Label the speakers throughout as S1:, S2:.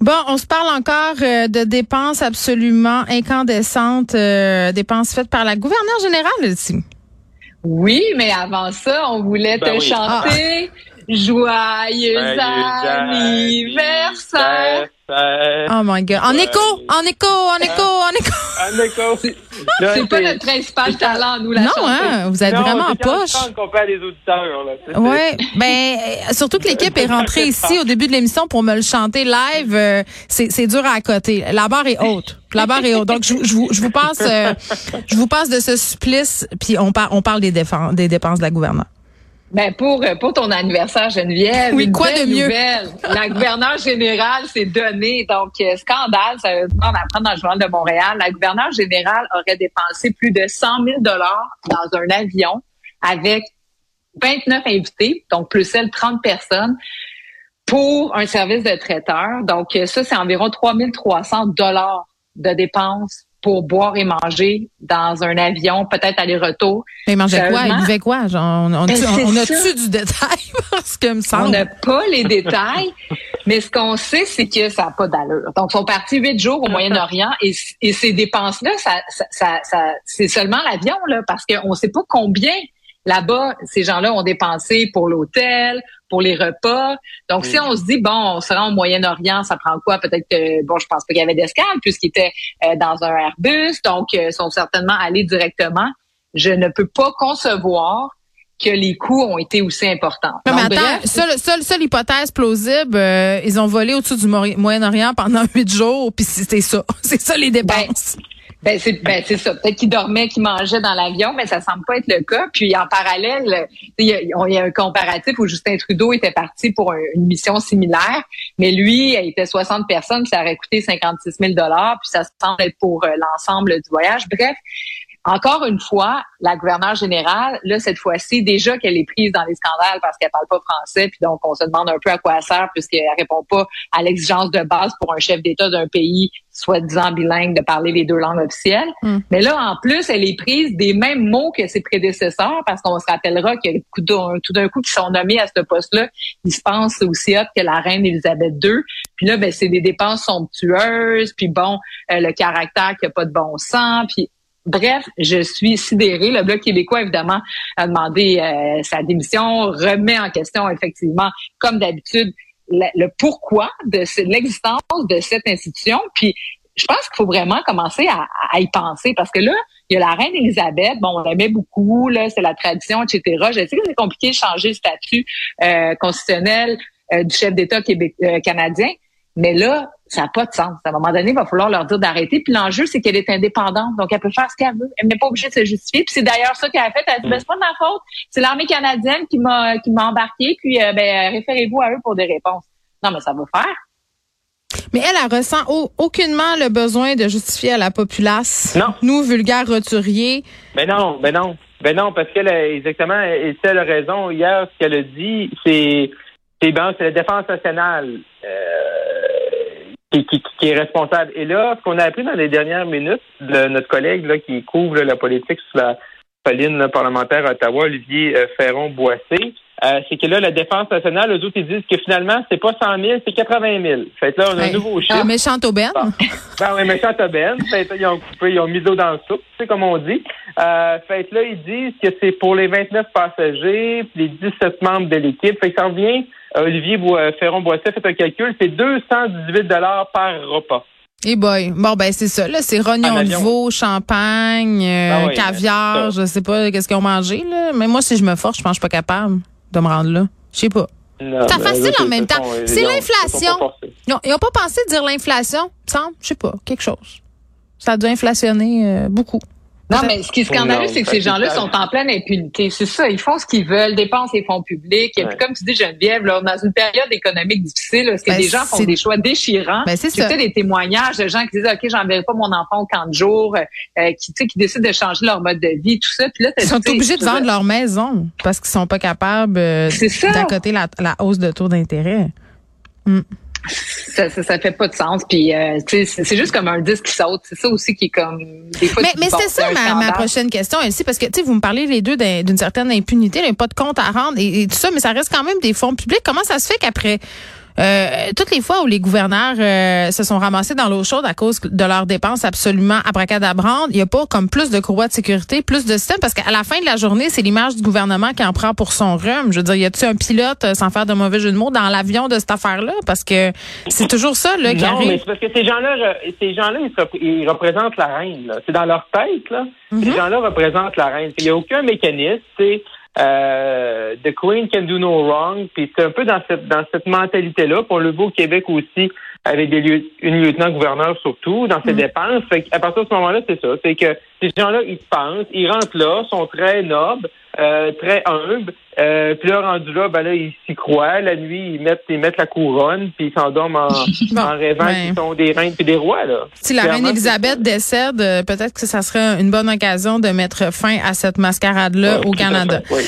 S1: Bon, on se parle encore euh, de dépenses absolument incandescentes, euh, dépenses faites par la gouverneure générale ici.
S2: Oui, mais avant ça, on voulait
S3: Ben
S2: te
S3: oui.
S2: chanter Joyeux
S3: Joyeux
S2: anniversaire.
S3: anniversaire.
S1: Oh my God. En écho, en écho, en écho, en écho.
S3: D'accord. Là,
S2: C'est pas notre principal talent, nous, la
S1: Non, hein, vous êtes
S3: Non,
S1: vraiment en poche.
S3: je chante qu'on perd les auditeurs,
S1: Ouais, ben euh, surtout que l'équipe est rentrée ici au début de l'émission pour me le chanter live. euh, c'est c'est dur à accoter. La barre est haute. La barre est haute. Donc je, je vous je vous passe euh, je vous passe de ce supplice puis on parle on parle des défenses des dépenses de la gouverneure.
S2: Ben pour euh, pour ton anniversaire Geneviève,
S1: Oui, quoi de mieux?
S2: nouvelle. La gouverneure générale s'est donnée donc euh, scandale, ça on apprend dans le journal de Montréal. La gouverneure générale aurait dépensé plus de 100 000 dollars dans un avion avec 29 invités, donc plus elle 30 personnes pour un service de traiteur. Donc euh, ça c'est environ 3300 dollars de dépenses pour boire et manger dans un avion, peut-être aller-retour.
S1: Mais il mangeait quoi? Il
S2: Sérieusement?
S1: buvait quoi? Genre, on, on,
S2: Ben,
S1: on, on a-tu du détail? Parce que me
S2: On
S1: semble.
S2: n'a pas les détails, mais ce qu'on sait, c'est que ça n'a pas d'allure. Donc, ils sont partis huit jours au Moyen-Orient et, et ces dépenses-là, ça, ça, ça, ça- c'est seulement l'avion, là, parce qu'on ne sait pas combien là-bas ces gens-là ont dépensé pour l'hôtel, pour les repas. Donc, si on se dit, bon, on se rend au Moyen-Orient, ça prend quoi? Peut-être que, bon, je pense pas qu'il y avait d'escale puisqu'ils étaient euh, dans un Airbus, donc euh, ils sont certainement allés directement. Je ne peux pas concevoir que les coûts ont été aussi importants.
S1: Non, mais
S2: Donc,
S1: attends,
S2: bref,
S1: seule, seule, seule hypothèse plausible, euh, ils ont volé au-dessus du Moyen-Orient pendant huit jours, puis c'était ça. C'est ça les dépenses.
S2: Ben c'est ben c'est ça. Peut-être qu'il dormait, qu'il mangeait dans l'avion, mais ça semble pas être le cas. Puis en parallèle, il y, a, y a un comparatif où Justin Trudeau était parti pour un- une mission similaire, mais lui, il était 60 personnes, puis ça aurait coûté 56 000 dollars, puis ça semble être pour euh, l'ensemble du voyage. Bref. Encore une fois, la gouverneure générale, là, cette fois-ci, déjà qu'elle est prise dans les scandales parce qu'elle parle pas français, puis donc on se demande un peu à quoi elle sert puisqu'elle répond pas à l'exigence de base pour un chef d'État d'un pays soi-disant bilingue de parler les deux langues officielles.
S1: Mm.
S2: Mais là, en plus, elle est prise des mêmes mots que ses prédécesseurs parce qu'on se rappellera que tout d'un- coup, qui sont nommés à ce poste-là, ils se pensent aussi hot que la reine Élisabeth II. Puis là, ben, c'est des dépenses somptueuses, puis bon, euh, le caractère qui a pas de bon sens, puis Bref, je suis sidérée. Le Bloc québécois, évidemment, a demandé euh, sa démission, remet en question, effectivement, comme d'habitude, le, pourquoi de ce- l'existence de cette institution. Puis, je pense qu'il faut vraiment commencer à, à y penser parce que là, il y a la reine Élisabeth, bon, on l'aimait beaucoup, là, c'est la tradition, etc. Je sais que c'est compliqué de changer le statut euh, constitutionnel euh, du chef d'État euh, canadien, mais là, ça n'a pas de sens. À un moment donné, il va falloir leur dire d'arrêter. Puis l'enjeu, c'est qu'elle est indépendante, donc elle peut faire ce qu'elle veut. Elle n'est pas obligée de se justifier. Puis c'est d'ailleurs ça qu'elle a fait. Elle a dit, ben, c'est pas de ma faute. C'est l'armée canadienne qui m'a qui m'a embarqué. Puis euh, ben, référez-vous à eux pour des réponses. Non, mais ça va faire.
S1: Mais elle, elle ressent au- aucunement le besoin de justifier à la populace.
S3: Non.
S1: Nous, vulgaires roturiers.
S3: Ben non, ben non. Ben non, parce qu'elle a exactement, et c'est elle a raison. Hier, ce qu'elle a dit, c'est c'est ben, c'est la défense nationale euh, qui, qui, qui est responsable. Et là, ce qu'on a appris dans les dernières minutes de notre collègue là, qui couvre là, la politique sous la colline parlementaire à Ottawa, Olivier euh, Ferron-Boissé, euh, c'est que là, la défense nationale, eux autres, ils disent que finalement, c'est pas 100 000, c'est 80 000. Fait que là, on a un nouveau
S1: Ah,
S3: chiffre.
S1: méchante aubaine.
S3: Bon. Ben oui, méchant aubaine. Fait que là, ils ont coupé, ils ont mis l'eau dans le soupe, tu sais, comme on dit. Euh, fait que là, ils disent que c'est pour les 29 passagers, puis les 17 membres de l'équipe. Fait que ça revient, Olivier euh, Ferron-Boisset fait un calcul, c'est 218 par repas.
S1: Eh boy. Bon, ben, c'est ça, là. C'est rognon de veau, champagne, euh,
S3: Ah oui,
S1: caviar, je sais pas qu'est-ce qu'ils ont mangé, là. Mais moi, si je me force, je pense que je suis pas capable de me rendre là. Je sais pas. C'est facile en même temps. C'est l'inflation.
S3: ils sont pas
S1: pensé de dire l'inflation, semble. Je sais pas, quelque chose. Ça a dû inflationner euh, beaucoup.
S2: Non, mais ce qui est scandaleux, c'est que ces gens-là sont en pleine impunité. C'est ça, ils font ce qu'ils veulent, dépensent les fonds publics. Et
S3: Ouais.
S2: puis, comme tu dis, Geneviève, là, dans une période économique difficile, parce que
S1: Ben,
S2: des gens font des choix déchirants.
S1: Ben, c'est ça.
S2: des témoignages de gens qui disent, OK, j'enverrai pas mon enfant au camp de jour, euh, qui, tu sais, qui décident de changer leur mode de vie, tout ça. Puis là, t'as-
S1: Ils sont obligés de vendre leur maison parce qu'ils sont pas capables euh, d'accoter la, la hausse de taux d'intérêt.
S2: Ça, ça, ça fait pas de sens. Puis, euh, c'est juste comme un disque qui saute. C'est ça aussi qui est comme des fois.
S1: Mais, mais ça
S2: c'est un
S1: ma, prochaine question, Elsie, parce que tu sais, vous me parlez les deux d'un- d'une certaine impunité, a pas de compte à rendre et, et tout ça, mais ça reste quand même des fonds publics. Comment ça se fait qu'après euh, toutes les fois où les gouverneurs euh, se sont ramassés dans l'eau chaude à cause de leurs dépenses absolument abracadabrantes, il n'y a pas comme plus de courroies de sécurité, plus de système, parce qu'à la fin de la journée, c'est l'image du gouvernement qui en prend pour son rhume. Je veux dire, y a-tu un pilote, euh, sans faire de mauvais jeu de mots, dans l'avion de cette affaire-là? Parce que c'est toujours ça là, qui
S3: Non, mais
S1: arrive.
S3: c'est parce que ces gens-là, ces gens-là, ils, se rep- ils représentent la reine. C'est dans leur tête, là. Ces gens-là représentent la reine. Il n'y a aucun mécanisme, c'est euh, The Queen can do no wrong. Puis c'est un peu dans cette dans cette mentalité-là. On le voit au Québec aussi avec des lieu- une lieutenant-gouverneur surtout dans
S1: Mm.
S3: ses dépenses. Fait à partir de ce moment-là, c'est ça. C'est que ces gens-là, ils pensent, ils rentrent là, sont très nobles, euh, très humbles. Euh, puis là, rendu là, ben là, ils s'y croient. La nuit, ils mettent, ils mettent la couronne, puis ils s'endorment en,
S1: Bon,
S3: en rêvant
S1: ben.
S3: qu'ils sont des reines puis des rois, là.
S1: Si la reine Elisabeth décède, euh, peut-être que ça serait une bonne occasion de mettre fin à cette mascarade-là
S3: Ouais,
S1: au Canada.
S3: oui.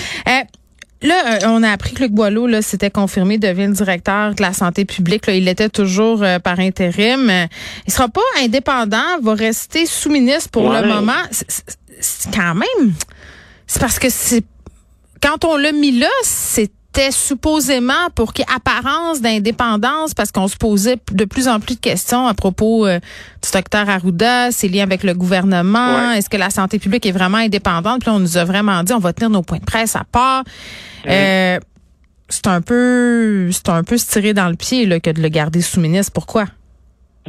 S1: Là, euh, on a appris que Luc Boileau, là, c'était confirmé, devient le directeur de la santé publique. Là, il l'était toujours euh, par intérim. Euh, Il sera pas indépendant, va rester sous-ministre pour
S3: Ouais.
S1: le moment. C'est- C'est c'est quand même... C'est parce que c'est... Quand on l'a mis là, c'était supposément pour qu'il y ait apparence d'indépendance parce qu'on se posait de plus en plus de questions à propos euh, du docteur Arruda, ses liens avec le gouvernement,
S3: Ouais.
S1: est-ce que la santé publique est vraiment indépendante? Puis là, on nous a vraiment dit, on va tenir nos points de presse à part. Euh, c'est un peu, c'est un peu se tirer dans le pied là, que de le garder sous-ministre. Pourquoi?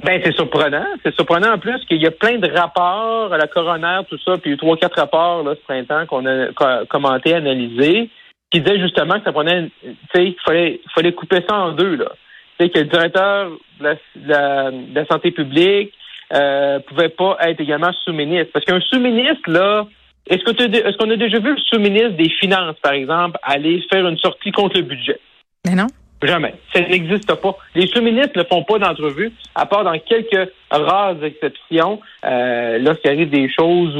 S3: Ben, c'est surprenant. C'est surprenant en plus qu'il y a plein de rapports à la coroner, tout ça, puis il y a eu trois, quatre rapports là, ce printemps qu'on a co- commenté, analysé, qui disaient justement que ça prenait, tu sais, il fallait, fallait couper ça en deux, là. Tu que le directeur de la, de la- santé publique euh, pouvait pas être également sous-ministre. Parce qu'un sous-ministre, là, est-ce que tu- est-ce qu'on a déjà vu le sous-ministre des Finances, par exemple, aller faire une sortie contre le budget?
S1: Mais non.
S3: Jamais. Ça n'existe pas. Les sous-ministres ne font pas d'entrevue, à part dans quelques rares exceptions, euh, lorsqu'il arrive des choses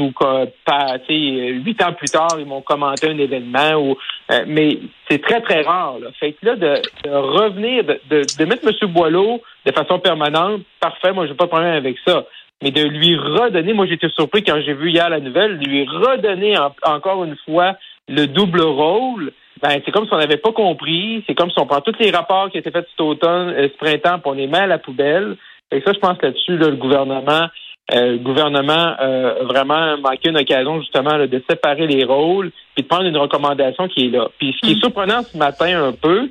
S3: sais, huit ans plus tard, ils vont commenter un événement. Ou, euh, mais c'est très, très rare. Là. Fait que là, de, de revenir, de, de, de mettre M. Boileau de façon permanente, parfait, moi, j'ai pas de problème avec ça. Mais de lui redonner, moi, j'étais surpris quand j'ai vu hier la nouvelle, lui redonner en- encore une fois le double rôle, ben, c'est comme si on n'avait pas compris. C'est comme si on prend tous les rapports qui étaient faits cet automne, euh, ce printemps, puis on les met à la poubelle. Et ça, je pense que là-dessus, là, le gouvernement, euh, le gouvernement euh, vraiment manqué une occasion justement là, de séparer les rôles puis de prendre une recommandation qui est là. Puis ce qui est surprenant ce matin un peu,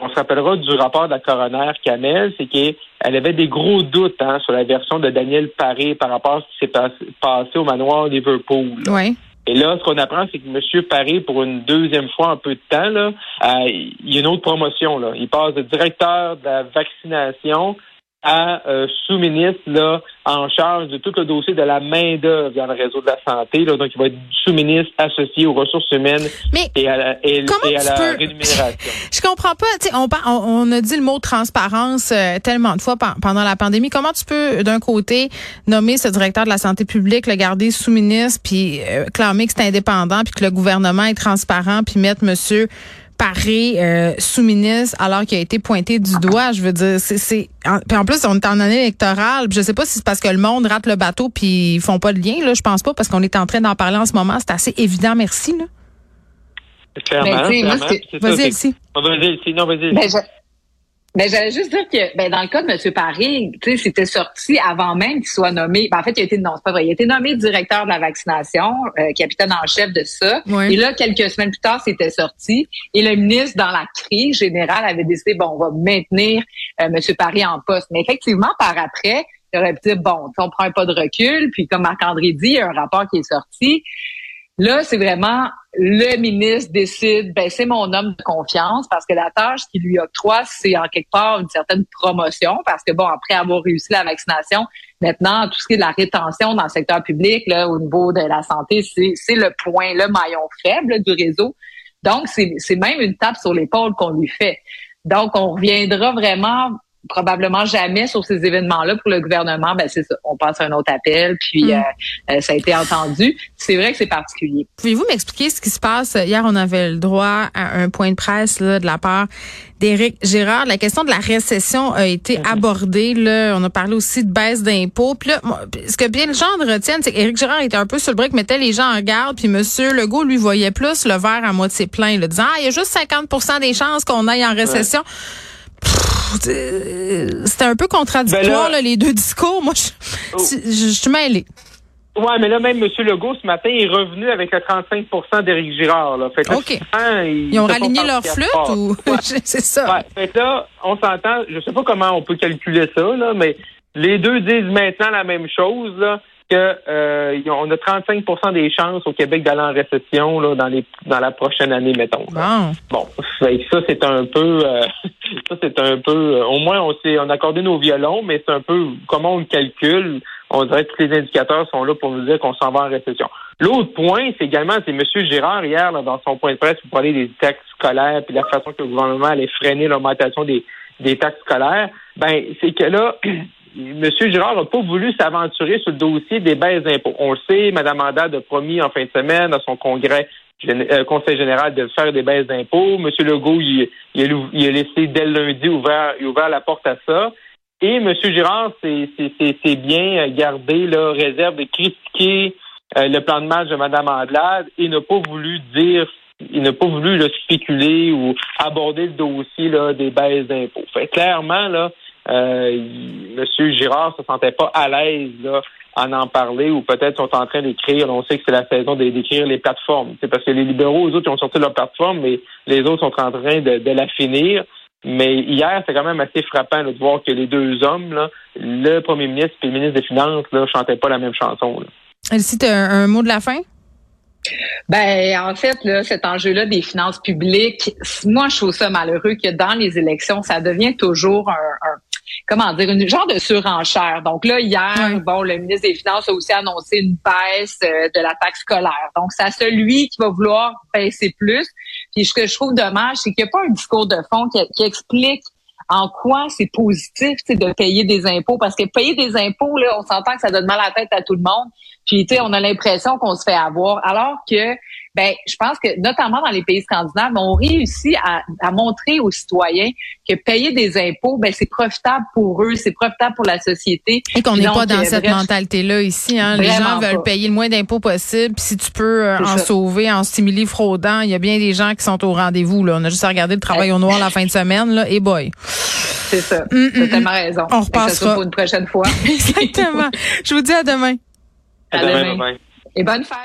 S3: on se rappellera du rapport de la coroner Kamel, c'est qu'elle avait des gros doutes hein, sur la version de Daniel Paré par rapport à ce qui s'est passé, passé au manoir Liverpool.
S1: Oui.
S3: Et là, ce qu'on apprend, c'est que M. Paré, pour une deuxième fois en peu de temps, là, euh, il y a une autre promotion. Là. Il passe de directeur de la vaccination à euh, sous-ministre là, en charge de tout le dossier de la main-d'œuvre dans le réseau de la santé. Là. Donc, il va être sous-ministre associé aux ressources humaines
S1: Mais
S3: et à la, et-
S1: comment
S3: et à la
S1: peux-
S3: rémunération.
S1: Je comprends pas. Tu sais, on, on, on a dit le mot transparence euh, tellement de fois pen- pendant la pandémie. Comment tu peux, d'un côté, nommer ce directeur de la santé publique, le garder sous-ministre, puis euh, clamer que c'est indépendant, puis que le gouvernement est transparent, puis mettre Monsieur Euh, sous-ministre alors qu'il a été pointé du doigt. Je veux dire, c'est, c'est en, puis en plus on est en année électorale. Je sais pas si c'est parce que le monde rate le bateau puis ils font pas de lien. Là, je pense pas parce qu'on est en train d'en parler en ce moment. C'est assez évident. Merci. Là.
S3: Clairement,
S2: Ben,
S3: clairement.
S1: Vas-y.
S3: Ah, Vas-y, Elsie. Non, vas-y.
S2: Ben, je- ben, j'allais juste dire que, ben, dans le cas de M. Paris, tu sais, c'était sorti avant même qu'il soit nommé. Ben, en fait, il a été, non, c'est pas vrai. Il a été nommé directeur de la vaccination, euh, capitaine en chef de ça.
S1: Oui.
S2: Et là, quelques semaines plus tard, c'était sorti. Et le ministre, dans la crise générale, avait décidé, bon, on va maintenir euh, M. Paris en poste. Mais effectivement, par après, il aurait pu dire, bon, on prend un pas de recul. Puis, comme Marc-André dit, il y a un rapport qui est sorti. Là, c'est vraiment le ministre décide, ben c'est mon homme de confiance parce que la tâche qu'il lui octroie, c'est en quelque part une certaine promotion parce que bon, après avoir réussi la vaccination, maintenant tout ce qui est de la rétention dans le secteur public, là, au niveau de la santé, c'est le point, le maillon faible du réseau. Donc c'est même une tape sur l'épaule qu'on lui fait. Donc on reviendra vraiment probablement jamais sur ces événements-là pour le gouvernement, ben c'est ça. On passe à un autre appel, puis
S1: Mm.
S2: euh, euh, ça a été entendu. C'est vrai que c'est particulier.
S1: Pouvez-vous m'expliquer ce qui se passe? Hier, on avait le droit à un point de presse là, de la part d'Éric Gérard. La question de la récession a été abordée. Là. On a parlé aussi de baisse d'impôts. Puis là, moi, ce que bien les gens retiennent, c'est qu'Éric Gérard était un peu sur le brick, mettait les gens en garde. Puis M. Legault, lui, voyait plus le verre à moitié plein, là, disant, ah, il y a juste 50% des chances qu'on aille en récession. C'était un peu contradictoire,
S3: Ben là-
S1: là, les deux discours. Moi, je,
S3: Oh.
S1: je, je suis mêlée.
S3: Ouais, mais là, même M. Legault, ce matin, est revenu avec le 35% d'Éric Girard. Là. Fait que là,
S1: OK.
S3: finalement,
S1: Ils ont raligné leur flûte ou c'est ça?
S3: Ouais, fait que là, on s'entend, je sais pas comment on peut calculer ça, là, mais les deux disent maintenant la même chose, là, que euh, on a 35% des chances au Québec d'aller en récession là, dans les dans la prochaine année, mettons.
S1: Bon.
S3: Ça c'est un peu euh, ça c'est un peu euh, au moins on s'est on a accordé nos violons, mais c'est un peu comment on le calcule. On dirait que tous les indicateurs sont là pour nous dire qu'on s'en va en récession. L'autre point, c'est également, c'est M. Girard hier, là, dans son point de presse, pour parler des taxes scolaires puis la façon que le gouvernement allait freiner l'augmentation des, des taxes scolaires. Ben, c'est que là, M. Girard n'a pas voulu s'aventurer sur le dossier des baisses d'impôts. On le sait, Mme Haddad a promis en fin de semaine à son congrès euh, conseil général de faire des baisses d'impôts. M. Legault, il, a, laissé dès lundi ouvert, ouvert la porte à ça. Et M. Girard s'est bien gardé là, réserve de critiquer euh, le plan de match de Mme Andelade et n'a pas voulu dire, il n'a pas voulu là, spéculer ou aborder le dossier des baisses d'impôts. Fait clairement, là, euh, il- M. Girard se sentait pas à l'aise là, en en parler ou peut-être sont en train d'écrire. On sait que c'est la saison d'écrire les plateformes. C'est parce que les libéraux, eux autres, ils ont sorti leur plateforme, mais les autres sont en train de, de la finir. Mais hier, c'est quand même assez frappant là, de voir que les deux hommes, là, le premier ministre et le ministre des Finances, là, chantaient pas la même chanson. Là.
S1: Elsie, t'as un, un mot de la fin?
S2: Ben, en fait, là, cet enjeu-là des finances publiques, moi, je trouve ça malheureux que dans les élections, ça devient toujours un, un- comment dire, une genre de surenchère. Donc là, hier, bon, le ministre des Finances a aussi annoncé une baisse euh, de la taxe scolaire. Donc, c'est à celui qui va vouloir baisser plus. Puis ce que je trouve dommage, c'est qu'il n'y a pas un discours de fond qui, qui explique en quoi c'est positif de payer des impôts. Parce que payer des impôts, là, on s'entend que ça donne mal à la tête à tout le monde. Puis, tu sais, on a l'impression qu'on se fait avoir. Alors que, ben, je pense que, notamment dans les pays scandinaves, on réussit à, à montrer aux citoyens que payer des impôts, ben, c'est profitable pour eux, c'est profitable pour la société.
S1: Et qu'on n'est pas dans
S2: euh,
S1: cette
S2: bref,
S1: mentalité-là ici. Hein. Les gens veulent
S2: pas.
S1: payer le moins d'impôts possible. Puis si tu peux euh, en
S2: ça.
S1: sauver en stimuli fraudant, il y a bien des gens qui sont au rendez-vous. Là. On a juste à regarder le travail au noir la fin de semaine. Là. Et boy.
S2: C'est ça. T'as tellement raison.
S1: On repassera.
S2: sera pour une prochaine fois.
S1: Exactement. Je vous dis à demain.
S2: À
S3: À demain,
S2: demain. Et bonne fête.